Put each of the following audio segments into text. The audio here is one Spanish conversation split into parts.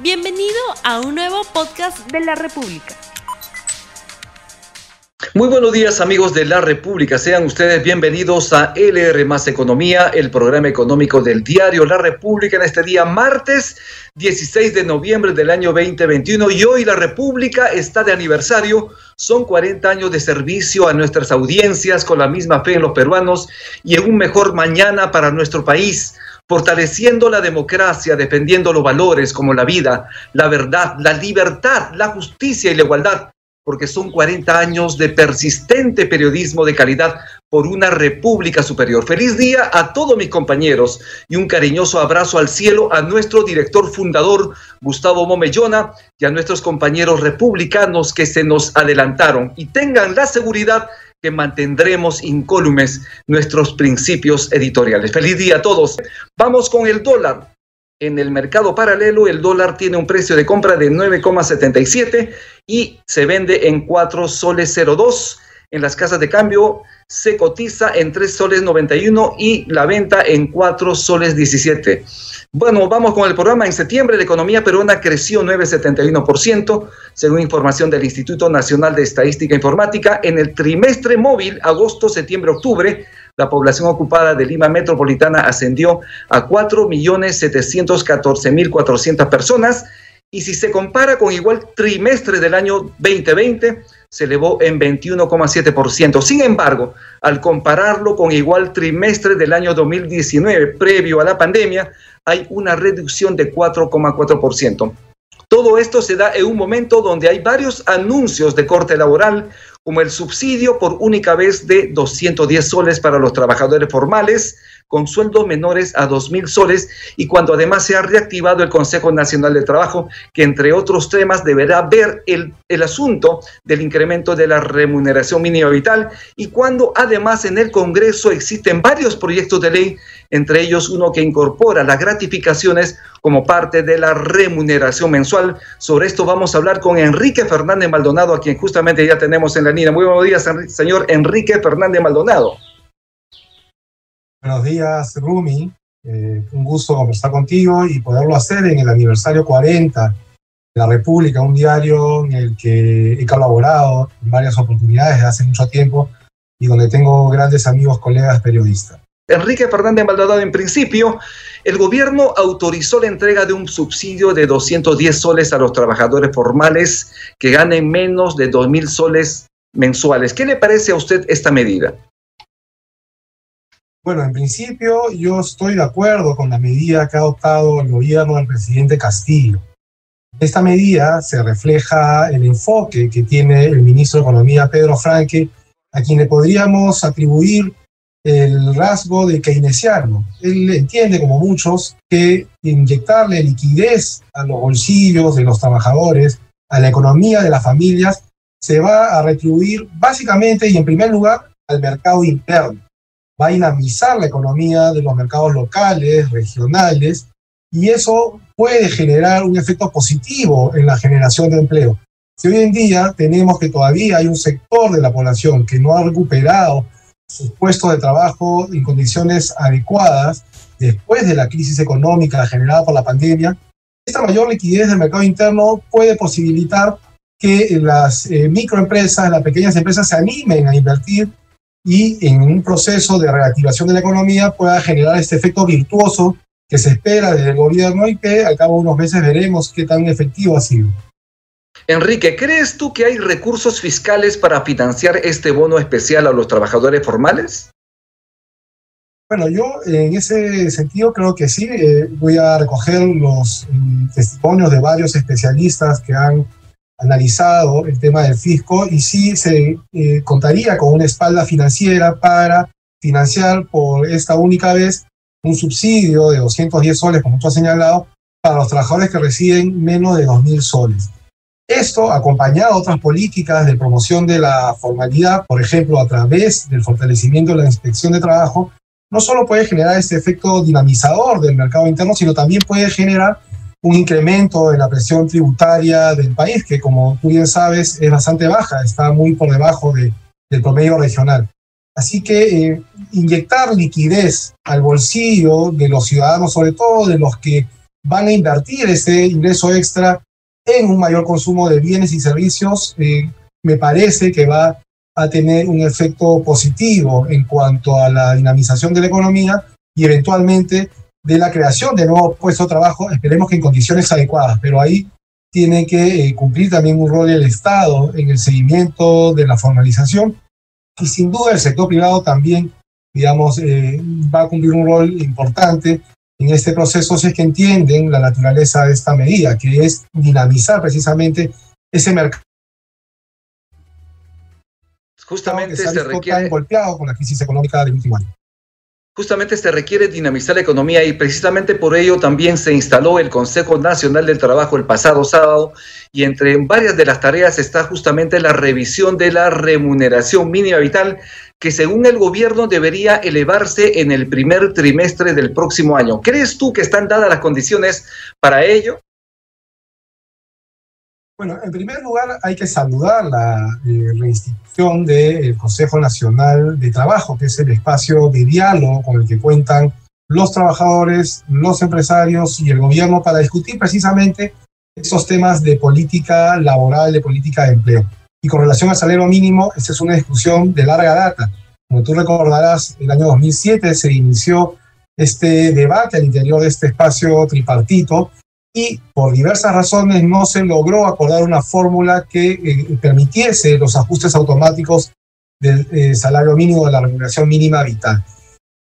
Bienvenido a un nuevo podcast de la República. Muy buenos días amigos de la República, sean ustedes bienvenidos a LR Más Economía, el programa económico del diario La República en este día martes 16 de noviembre del año 2021 y hoy la República está de aniversario, son 40 años de servicio a nuestras audiencias con la misma fe en los peruanos y en un mejor mañana para nuestro país fortaleciendo la democracia, defendiendo los valores como la vida, la verdad, la libertad, la justicia y la igualdad, porque son 40 años de persistente periodismo de calidad por una república superior. Feliz día a todos mis compañeros y un cariñoso abrazo al cielo a nuestro director fundador, Gustavo Momellona, y a nuestros compañeros republicanos que se nos adelantaron y tengan la seguridad que mantendremos incólumes nuestros principios editoriales. Feliz día a todos. Vamos con el dólar. En el mercado paralelo, el dólar tiene un precio de compra de 9,77 y se vende en 4 soles 02. En las casas de cambio se cotiza en 3 soles 91 y la venta en 4 soles 17. Bueno, vamos con el programa. En septiembre la economía peruana creció 9,71%, según información del Instituto Nacional de Estadística e Informática. En el trimestre móvil, agosto, septiembre, octubre, la población ocupada de Lima Metropolitana ascendió a 4.714.400 personas. Y si se compara con igual trimestre del año 2020, se elevó en 21,7%. Sin embargo, al compararlo con igual trimestre del año 2019, previo a la pandemia, hay una reducción de 4,4%. Todo esto se da en un momento donde hay varios anuncios de corte laboral, como el subsidio por única vez de 210 soles para los trabajadores formales, con sueldos menores a 2.000 soles y cuando además se ha reactivado el Consejo Nacional de Trabajo, que entre otros temas deberá ver el, el asunto del incremento de la remuneración mínima vital y cuando además en el Congreso existen varios proyectos de ley, entre ellos uno que incorpora las gratificaciones como parte de la remuneración mensual. Sobre esto vamos a hablar con Enrique Fernández Maldonado, a quien justamente ya tenemos en la Muy buenos días, señor Enrique Fernández Maldonado. Buenos días, Rumi. Eh, un gusto conversar contigo y poderlo hacer en el aniversario 40 de la República, un diario en el que he colaborado en varias oportunidades desde hace mucho tiempo y donde tengo grandes amigos, colegas periodistas. Enrique Fernández Maldonado, en principio, el gobierno autorizó la entrega de un subsidio de 210 soles a los trabajadores formales que ganen menos de 2.000 soles mensuales. ¿Qué le parece a usted esta medida? Bueno, en principio yo estoy de acuerdo con la medida que ha adoptado el gobierno del presidente Castillo. Esta medida se refleja el enfoque que tiene el ministro de Economía, Pedro Franque, a quien le podríamos atribuir el rasgo de keynesiano. Él entiende, como muchos, que inyectarle liquidez a los bolsillos de los trabajadores, a la economía de las familias, se va a retribuir básicamente y en primer lugar al mercado interno va a dinamizar la economía de los mercados locales, regionales, y eso puede generar un efecto positivo en la generación de empleo. Si hoy en día tenemos que todavía hay un sector de la población que no ha recuperado sus puestos de trabajo en condiciones adecuadas después de la crisis económica generada por la pandemia, esta mayor liquidez del mercado interno puede posibilitar que las eh, microempresas, las pequeñas empresas se animen a invertir y en un proceso de reactivación de la economía pueda generar este efecto virtuoso que se espera desde el gobierno y que al cabo de unos meses veremos qué tan efectivo ha sido. Enrique, ¿crees tú que hay recursos fiscales para financiar este bono especial a los trabajadores formales? Bueno, yo en ese sentido creo que sí. Eh, voy a recoger los mm, testimonios de varios especialistas que han analizado el tema del fisco y sí se eh, contaría con una espalda financiera para financiar por esta única vez un subsidio de 210 soles, como tú has señalado, para los trabajadores que reciben menos de 2.000 soles. Esto, acompañado de otras políticas de promoción de la formalidad, por ejemplo, a través del fortalecimiento de la inspección de trabajo, no solo puede generar este efecto dinamizador del mercado interno, sino también puede generar un incremento de la presión tributaria del país, que como tú bien sabes es bastante baja, está muy por debajo de, del promedio regional. Así que eh, inyectar liquidez al bolsillo de los ciudadanos, sobre todo de los que van a invertir ese ingreso extra en un mayor consumo de bienes y servicios, eh, me parece que va a tener un efecto positivo en cuanto a la dinamización de la economía y eventualmente de la creación de nuevos puestos de trabajo, esperemos que en condiciones adecuadas, pero ahí tiene que eh, cumplir también un rol el Estado en el seguimiento de la formalización y sin duda el sector privado también, digamos, eh, va a cumplir un rol importante en este proceso si es que entienden la naturaleza de esta medida, que es dinamizar precisamente ese mercado. Justamente se, requiere... golpeado con la crisis económica del último año justamente se requiere dinamizar la economía y precisamente por ello también se instaló el Consejo Nacional del Trabajo el pasado sábado y entre varias de las tareas está justamente la revisión de la remuneración mínima vital que según el gobierno debería elevarse en el primer trimestre del próximo año. ¿Crees tú que están dadas las condiciones para ello? Bueno, en primer lugar hay que saludar la eh, reinstitución del Consejo Nacional de Trabajo, que es el espacio de diálogo con el que cuentan los trabajadores, los empresarios y el gobierno para discutir precisamente esos temas de política laboral, de política de empleo. Y con relación al salario mínimo, esta es una discusión de larga data. Como tú recordarás, el año 2007 se inició este debate al interior de este espacio tripartito y por diversas razones no se logró acordar una fórmula que eh, permitiese los ajustes automáticos del eh, salario mínimo de la remuneración mínima vital.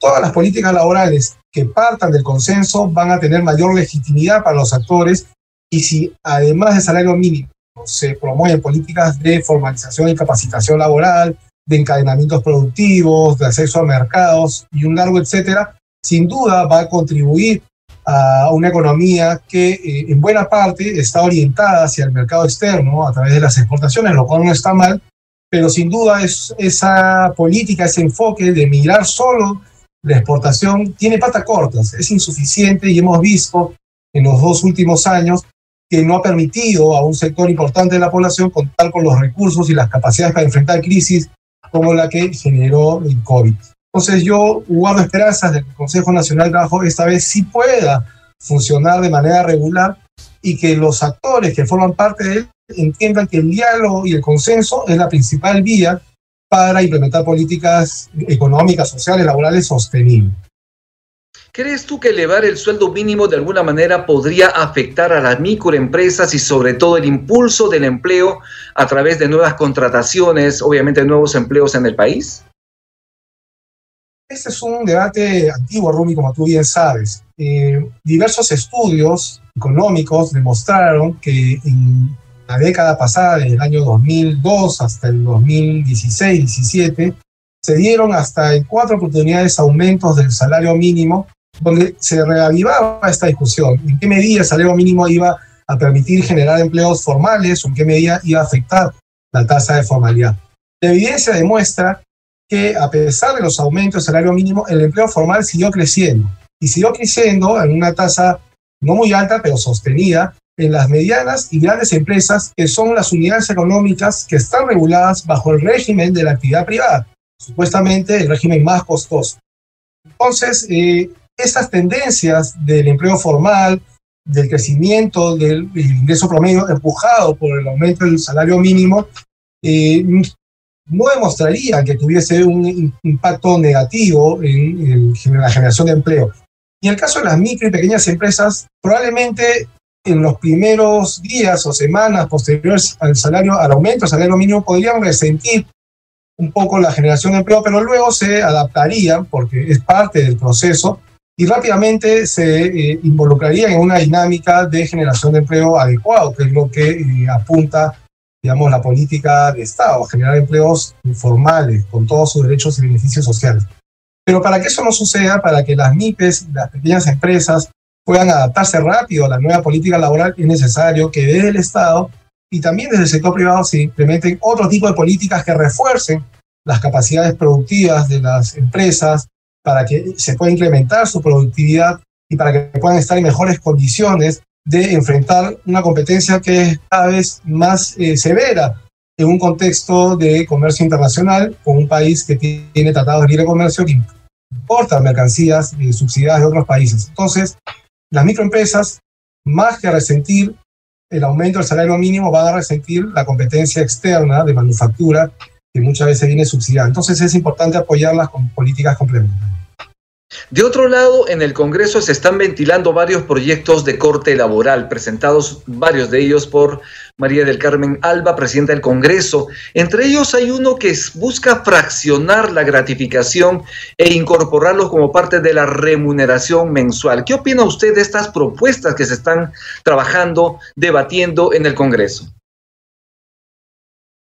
Todas las políticas laborales que partan del consenso van a tener mayor legitimidad para los actores y si además del salario mínimo se promueven políticas de formalización y capacitación laboral, de encadenamientos productivos, de acceso a mercados y un largo etcétera, sin duda va a contribuir a una economía que eh, en buena parte está orientada hacia el mercado externo a través de las exportaciones, lo cual no está mal, pero sin duda es, esa política, ese enfoque de mirar solo la exportación tiene patas cortas, es insuficiente y hemos visto en los dos últimos años que no ha permitido a un sector importante de la población contar con los recursos y las capacidades para enfrentar crisis como la que generó el COVID. Entonces yo guardo esperanzas de que el Consejo Nacional de Trabajo esta vez sí pueda funcionar de manera regular y que los actores que forman parte de él entiendan que el diálogo y el consenso es la principal vía para implementar políticas económicas, sociales, laborales sostenibles. ¿Crees tú que elevar el sueldo mínimo de alguna manera podría afectar a las microempresas y sobre todo el impulso del empleo a través de nuevas contrataciones, obviamente nuevos empleos en el país? Este es un debate antiguo, Rumi, como tú bien sabes. Eh, diversos estudios económicos demostraron que en la década pasada, desde el año 2002 hasta el 2016-17, se dieron hasta en cuatro oportunidades aumentos del salario mínimo, donde se reavivaba esta discusión. ¿En qué medida el salario mínimo iba a permitir generar empleos formales o en qué medida iba a afectar la tasa de formalidad? La evidencia demuestra que a pesar de los aumentos del salario mínimo, el empleo formal siguió creciendo y siguió creciendo en una tasa no muy alta, pero sostenida en las medianas y grandes empresas que son las unidades económicas que están reguladas bajo el régimen de la actividad privada, supuestamente el régimen más costoso. Entonces, eh, esas tendencias del empleo formal, del crecimiento del, ingreso promedio empujado por el aumento del salario mínimo, eh, no demostraría que tuviese un impacto negativo en, la generación de empleo. Y en el caso de las micro y pequeñas empresas, probablemente en los primeros días o semanas posteriores al salario, al aumento del salario mínimo, podrían resentir un poco la generación de empleo, pero luego se adaptarían porque es parte del proceso y rápidamente se eh, involucrarían en una dinámica de generación de empleo adecuado, que es lo que eh, apunta digamos, la política de Estado, generar empleos informales con todos sus derechos y beneficios sociales. Pero para que eso no suceda, para que las MIPES, las pequeñas empresas, puedan adaptarse rápido a la nueva política laboral, es necesario que desde el Estado y también desde el sector privado se implementen otro tipo de políticas que refuercen las capacidades productivas de las empresas para que se pueda incrementar su productividad y para que puedan estar en mejores condiciones de enfrentar una competencia que es cada vez más eh, severa en un contexto de comercio internacional con un país que tiene tratados de libre comercio que importa mercancías eh, subsidiadas de otros países. Entonces, las microempresas, más que resentir el aumento del salario mínimo, van a resentir la competencia externa de manufactura que muchas veces viene subsidiada. Entonces es importante apoyarlas con políticas complementarias. De otro lado, en el Congreso se están ventilando varios proyectos de corte laboral, presentados varios de ellos por María del Carmen Alba, presidenta del Congreso. Entre ellos hay uno que busca fraccionar la gratificación e incorporarlo como parte de la remuneración mensual. ¿Qué opina usted de estas propuestas que se están trabajando, debatiendo en el Congreso?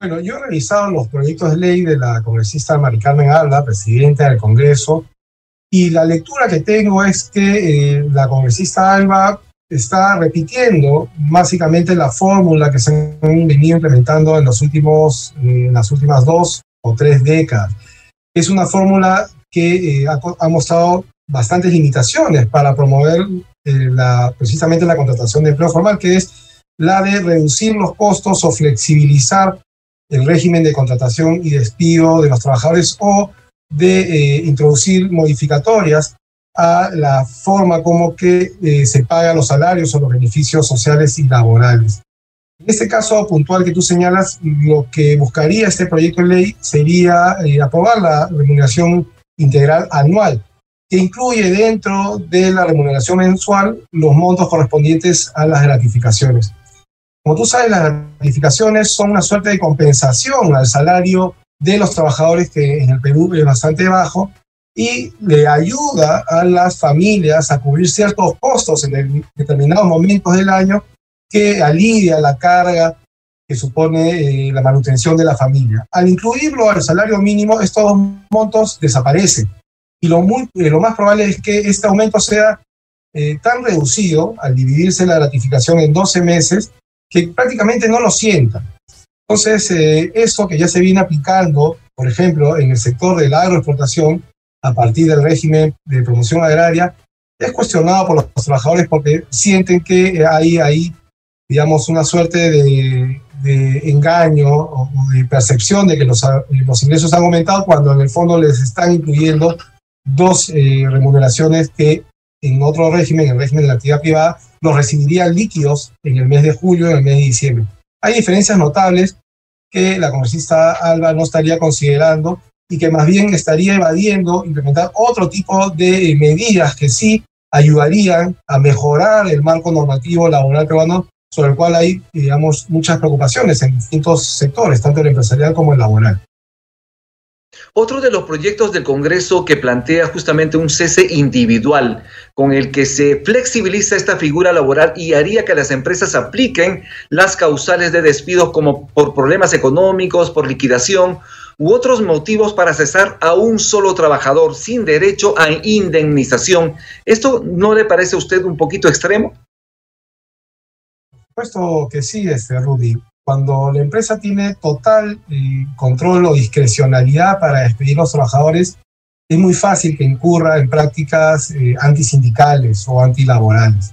Bueno, yo he revisado los proyectos de ley de la congresista María Carmen Alba, presidenta del Congreso, y la lectura que tengo es que eh, la congresista Alba está repitiendo básicamente la fórmula que se han venido implementando en, los últimos, eh, en las últimas dos o tres décadas. Es una fórmula que eh, ha, mostrado bastantes limitaciones para promover la, precisamente la contratación de empleo formal, que es la de reducir los costos o flexibilizar el régimen de contratación y despido de los trabajadores o de eh, introducir modificatorias a la forma como que eh, se pagan los salarios o los beneficios sociales y laborales. En este caso puntual que tú señalas, lo que buscaría este proyecto de ley sería eh, aprobar la remuneración integral anual, que incluye dentro de la remuneración mensual los montos correspondientes a las gratificaciones. Como tú sabes, las gratificaciones son una suerte de compensación al salario de los trabajadores que en el Perú es bastante bajo y le ayuda a las familias a cubrir ciertos costos en determinados momentos del año que alivia la carga que supone eh, la manutención de la familia. Al incluirlo al salario mínimo, estos montos desaparecen. Y lo, muy, eh, lo más probable es que este aumento sea eh, tan reducido al dividirse la gratificación en 12 meses que prácticamente no lo sientan. Entonces, eh, eso que ya se viene aplicando, por ejemplo, en el sector de la agroexportación, a partir del régimen de promoción agraria, es cuestionado por los trabajadores porque sienten que hay ahí, digamos, una suerte de, engaño o de percepción de que los, los, ingresos han aumentado cuando en el fondo les están incluyendo dos eh, remuneraciones que en otro régimen, en el régimen de la actividad privada, los recibirían líquidos en el mes de julio y en el mes de diciembre. Hay diferencias notables que la congresista Alba no estaría considerando y que más bien estaría evadiendo implementar otro tipo de medidas que sí ayudarían a mejorar el marco normativo laboral peruano, sobre el cual hay, digamos, muchas preocupaciones en distintos sectores, tanto el empresarial como el laboral. Otro de los proyectos del Congreso que plantea justamente un cese individual con el que se flexibiliza esta figura laboral y haría que las empresas apliquen las causales de despido como por problemas económicos, por liquidación u otros motivos para cesar a un solo trabajador sin derecho a indemnización. ¿Esto no le parece a usted un poquito extremo? Por supuesto que sí, este Rudy. Cuando la empresa tiene total eh, control o discrecionalidad para despedir a los trabajadores, es muy fácil que incurra en prácticas eh, antisindicales o antilaborales.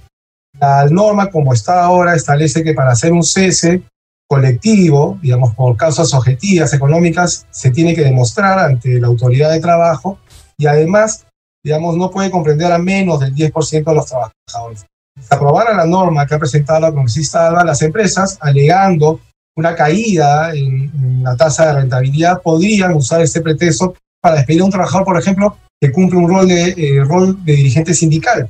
La norma, como está ahora, establece que para hacer un cese colectivo, digamos, por causas objetivas económicas, se tiene que demostrar ante la autoridad de trabajo y además, digamos, no puede comprender a menos del 10% de los trabajadores aprobara la norma que ha presentado la congresista Alba, las empresas, alegando una caída en, la tasa de rentabilidad, podrían usar este pretexto para despedir a un trabajador, por ejemplo, que cumple un rol de, eh, rol de dirigente sindical,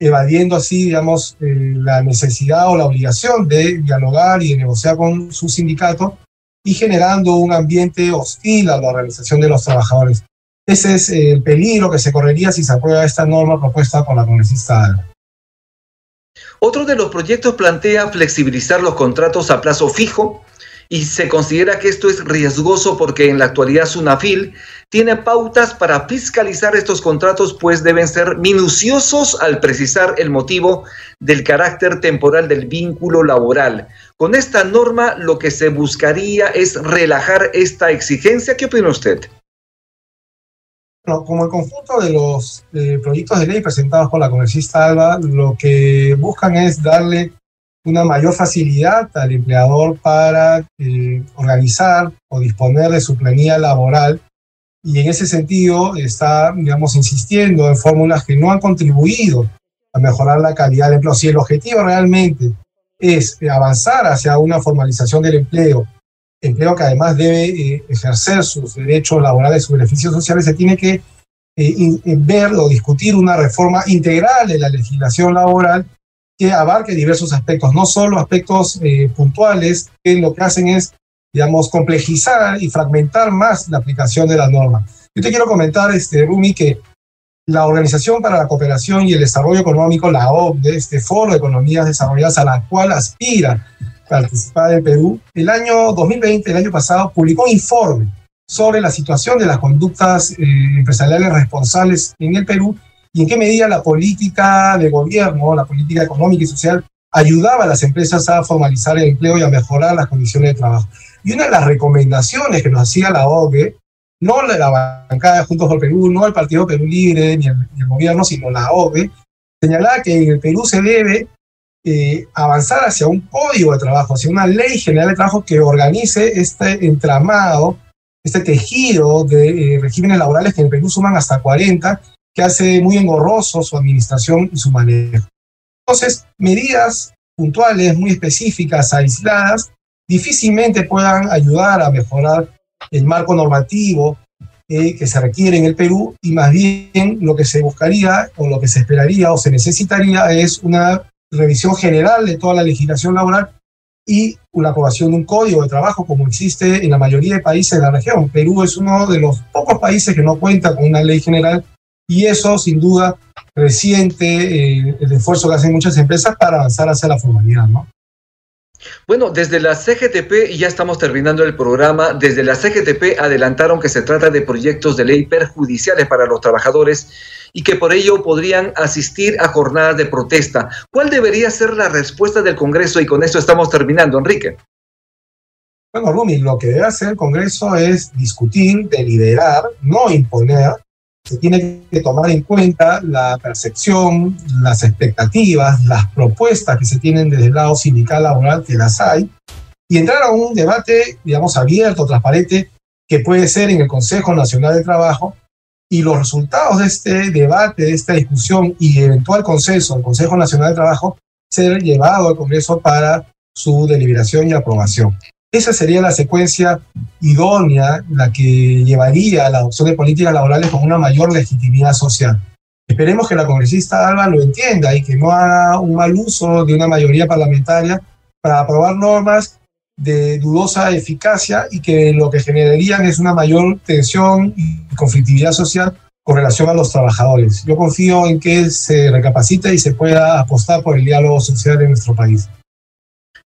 evadiendo así, digamos, eh, la necesidad o la obligación de dialogar y de negociar con su sindicato y generando un ambiente hostil a la organización de los trabajadores. Ese es el peligro que se correría si se aprueba esta norma propuesta por la congresista Alba. Otro de los proyectos plantea flexibilizar los contratos a plazo fijo y se considera que esto es riesgoso porque en la actualidad Sunafil tiene pautas para fiscalizar estos contratos, pues deben ser minuciosos al precisar el motivo del carácter temporal del vínculo laboral. Con esta norma lo que se buscaría es relajar esta exigencia. ¿Qué opina usted? Como el conjunto de los eh, proyectos de ley presentados por la congresista Alba, lo que buscan es darle una mayor facilidad al empleador para eh, organizar o disponer de su planilla laboral y en ese sentido está, digamos, insistiendo en fórmulas que no han contribuido a mejorar la calidad del empleo. Si el objetivo realmente es avanzar hacia una formalización del empleo, empleo que además debe eh, ejercer sus derechos laborales, sus beneficios sociales, se tiene que eh, ver o discutir una reforma integral de la legislación laboral que abarque diversos aspectos, no solo aspectos eh, puntuales, que lo que hacen es, digamos, complejizar y fragmentar más la aplicación de la norma. Yo te quiero comentar, este, Rumi, que la Organización para la Cooperación y el Desarrollo Económico, la OCDE, este foro de economías desarrolladas a la cual aspira participar el Perú, el año 2020, el año pasado, publicó un informe sobre la situación de las conductas eh, empresariales responsables en el Perú y en qué medida la política de gobierno, la política económica y social ayudaba a las empresas a formalizar el empleo y a mejorar las condiciones de trabajo. Y una de las recomendaciones que nos hacía la OCDE, no la bancada Juntos por Perú, no el Partido Perú Libre ni el, el gobierno, sino la OCDE, señalaba que en el Perú se debe eh, avanzar hacia un código de trabajo, hacia una ley general de trabajo que organice este entramado, este tejido de eh, regímenes laborales que en Perú suman hasta 40, que hace muy engorroso su administración y su manejo. Entonces, medidas puntuales, muy específicas, aisladas, difícilmente puedan ayudar a mejorar el marco normativo eh, que se requiere en el Perú y más bien lo que se buscaría o lo que se esperaría o se necesitaría es una revisión general de toda la legislación laboral y la aprobación de un código de trabajo como existe en la mayoría de países de la región. Perú es uno de los pocos países que no cuenta con una ley general y eso sin duda resiente eh, el esfuerzo que hacen muchas empresas para avanzar hacia la formalidad, ¿no? Bueno, desde la CGTP, y ya estamos terminando el programa, desde la CGTP adelantaron que se trata de proyectos de ley perjudiciales para los trabajadores y que por ello podrían asistir a jornadas de protesta. ¿Cuál debería ser la respuesta del Congreso? Y con esto estamos terminando, Enrique. Bueno, Rumi, lo que debe hacer el Congreso es discutir, deliberar, no imponer se tiene que tomar en cuenta la percepción, las expectativas, las propuestas que se tienen desde el lado sindical laboral, que las hay, y entrar a un debate, digamos, abierto, transparente, que puede ser en el Consejo Nacional de Trabajo, y los resultados de este debate, de esta discusión y eventual consenso del Consejo Nacional de Trabajo ser llevado al Congreso para su deliberación y aprobación. Esa sería la secuencia idónea, la que llevaría a la adopción de políticas laborales con una mayor legitimidad social. Esperemos que la congresista Alba lo entienda y que no haga un mal uso de una mayoría parlamentaria para aprobar normas de dudosa eficacia y que lo que generarían es una mayor tensión y conflictividad social con relación a los trabajadores. Yo confío en que se recapacite y se pueda apostar por el diálogo social en nuestro país.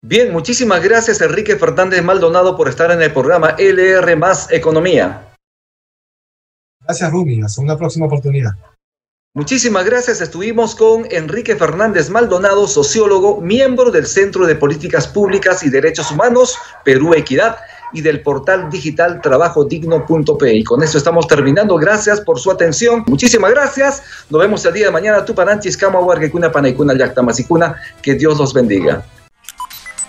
Bien, muchísimas gracias Enrique Fernández Maldonado por estar en el programa LR más Economía. Gracias Rumi, hasta una próxima oportunidad. Muchísimas gracias. Estuvimos con Enrique Fernández Maldonado, sociólogo, miembro del Centro de Políticas Públicas y Derechos Humanos, Perú Equidad, y del portal digital trabajodigno.p. Y con esto estamos terminando. Gracias por su atención. Muchísimas gracias. Nos vemos el día de mañana. Tupananchis, Kama, Huarquecuna, Panaicuna, Yactamasicuna. Que Dios los bendiga.